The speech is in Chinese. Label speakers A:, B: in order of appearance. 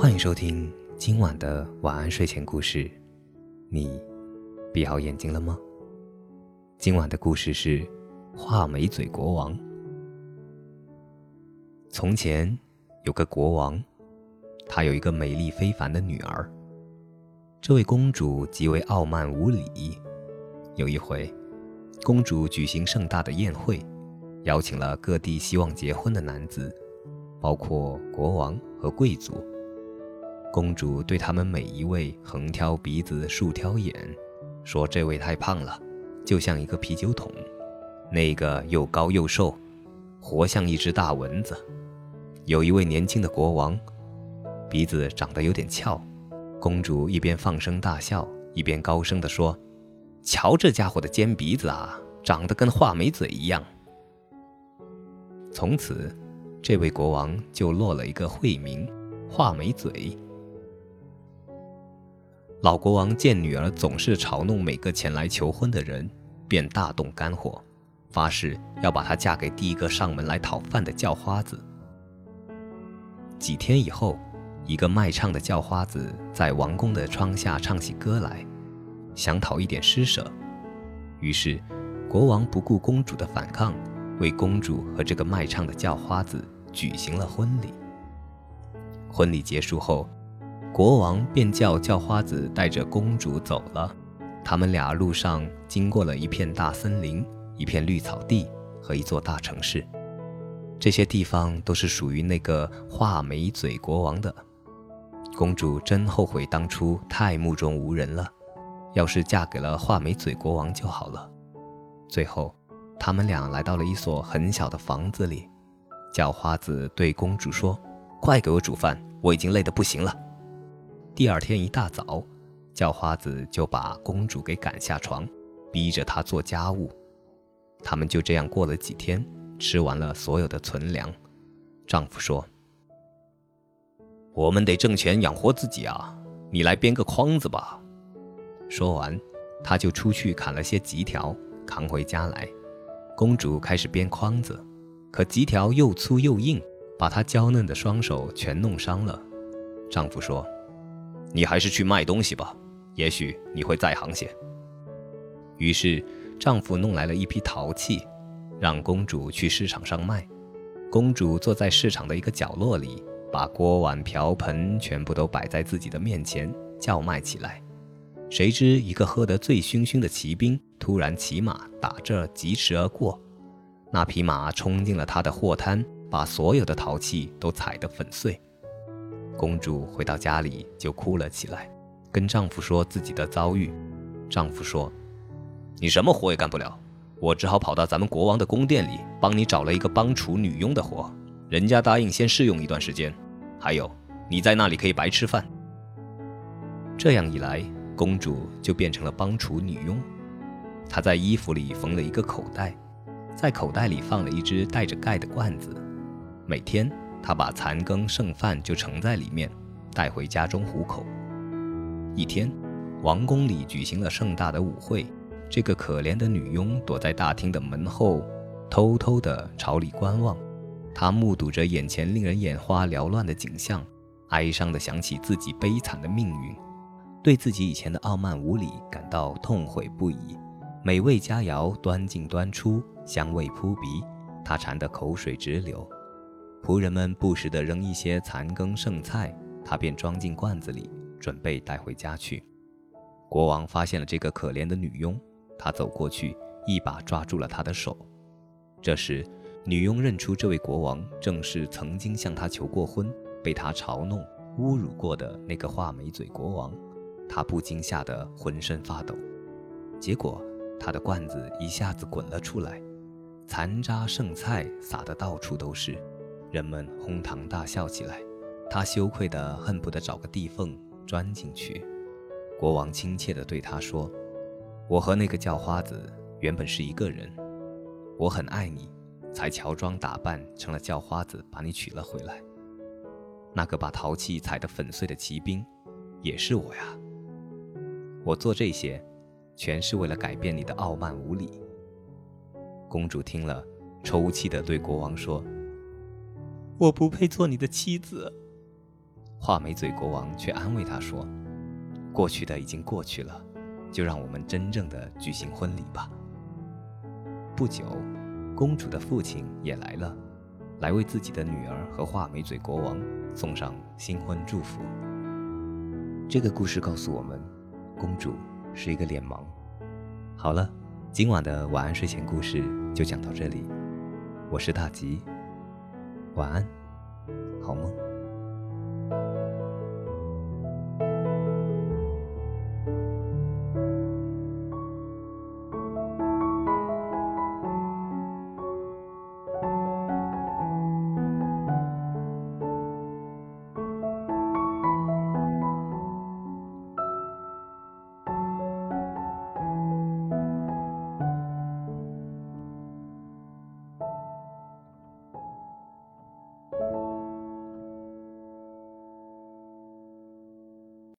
A: 欢迎收听今晚的晚安睡前故事。你闭好眼睛了吗？今晚的故事是画眉嘴国王。从前有个国王，他有一个美丽非凡的女儿。这位公主极为傲慢无礼。有一回，公主举行盛大的宴会，邀请了各地希望结婚的男子，包括国王和贵族。公主对他们每一位横挑鼻子竖挑眼，说：“这位太胖了，就像一个啤酒桶；那个又高又瘦，活像一只大蚊子。”有一位年轻的国王，鼻子长得有点翘。公主一边放声大笑，一边高声地说：“瞧这家伙的尖鼻子啊，长得跟画眉嘴一样。”从此，这位国王就落了一个讳名——画眉嘴。老国王见女儿总是嘲弄每个前来求婚的人，便大动肝火，发誓要把她嫁给第一个上门来讨饭的叫花子。几天以后，一个卖唱的叫花子在王宫的窗下唱起歌来，想讨一点施舍。于是，国王不顾公主的反抗，为公主和这个卖唱的叫花子举行了婚礼。婚礼结束后。国王便叫叫花子带着公主走了。他们俩路上经过了一片大森林、一片绿草地和一座大城市，这些地方都是属于那个画眉嘴国王的。公主真后悔当初太目中无人了，要是嫁给了画眉嘴国王就好了。最后，他们俩来到了一所很小的房子里，叫花子对公主说：“快给我煮饭，我已经累得不行了。”第二天一大早，叫花子就把公主给赶下床，逼着她做家务。他们就这样过了几天，吃完了所有的存粮。丈夫说：“我们得挣钱养活自己啊，你来编个筐子吧。”说完，他就出去砍了些棘条，扛回家来。公主开始编筐子，可棘条又粗又硬，把她娇嫩的双手全弄伤了。丈夫说。你还是去卖东西吧，也许你会在行些。于是，丈夫弄来了一批陶器，让公主去市场上卖。公主坐在市场的一个角落里，把锅碗瓢盆全部都摆在自己的面前，叫卖起来。谁知，一个喝得醉醺醺的骑兵突然骑马打这儿疾驰而过，那匹马冲进了他的货摊，把所有的陶器都踩得粉碎。公主回到家里就哭了起来，跟丈夫说自己的遭遇。丈夫说：“你什么活也干不了，我只好跑到咱们国王的宫殿里，帮你找了一个帮厨女佣的活。人家答应先试用一段时间，还有你在那里可以白吃饭。”这样一来，公主就变成了帮厨女佣。她在衣服里缝了一个口袋，在口袋里放了一只带着盖的罐子，每天。他把残羹剩饭就盛在里面，带回家中糊口。一天，王宫里举行了盛大的舞会，这个可怜的女佣躲在大厅的门后，偷偷地朝里观望。她目睹着眼前令人眼花缭乱的景象，哀伤地想起自己悲惨的命运，对自己以前的傲慢无礼感到痛悔不已。美味佳肴端进端出，香味扑鼻，她馋得口水直流。仆人们不时地扔一些残羹剩菜，他便装进罐子里，准备带回家去。国王发现了这个可怜的女佣，他走过去，一把抓住了她的手。这时，女佣认出这位国王正是曾经向她求过婚、被她嘲弄、侮辱过的那个画眉嘴国王，她不禁吓得浑身发抖。结果，她的罐子一下子滚了出来，残渣剩菜撒得到处都是。人们哄堂大笑起来，他羞愧得恨不得找个地缝钻进去。国王亲切地对他说：“我和那个叫花子原本是一个人，我很爱你，才乔装打扮成了叫花子把你娶了回来。那个把陶器踩得粉碎的骑兵，也是我呀。我做这些，全是为了改变你的傲慢无礼。”公主听了，抽泣地对国王说。我不配做你的妻子。画眉嘴国王却安慰她说：“过去的已经过去了，就让我们真正的举行婚礼吧。”不久，公主的父亲也来了，来为自己的女儿和画眉嘴国王送上新婚祝福。这个故事告诉我们，公主是一个脸盲。好了，今晚的晚安睡前故事就讲到这里。我是大吉，晚安，好梦。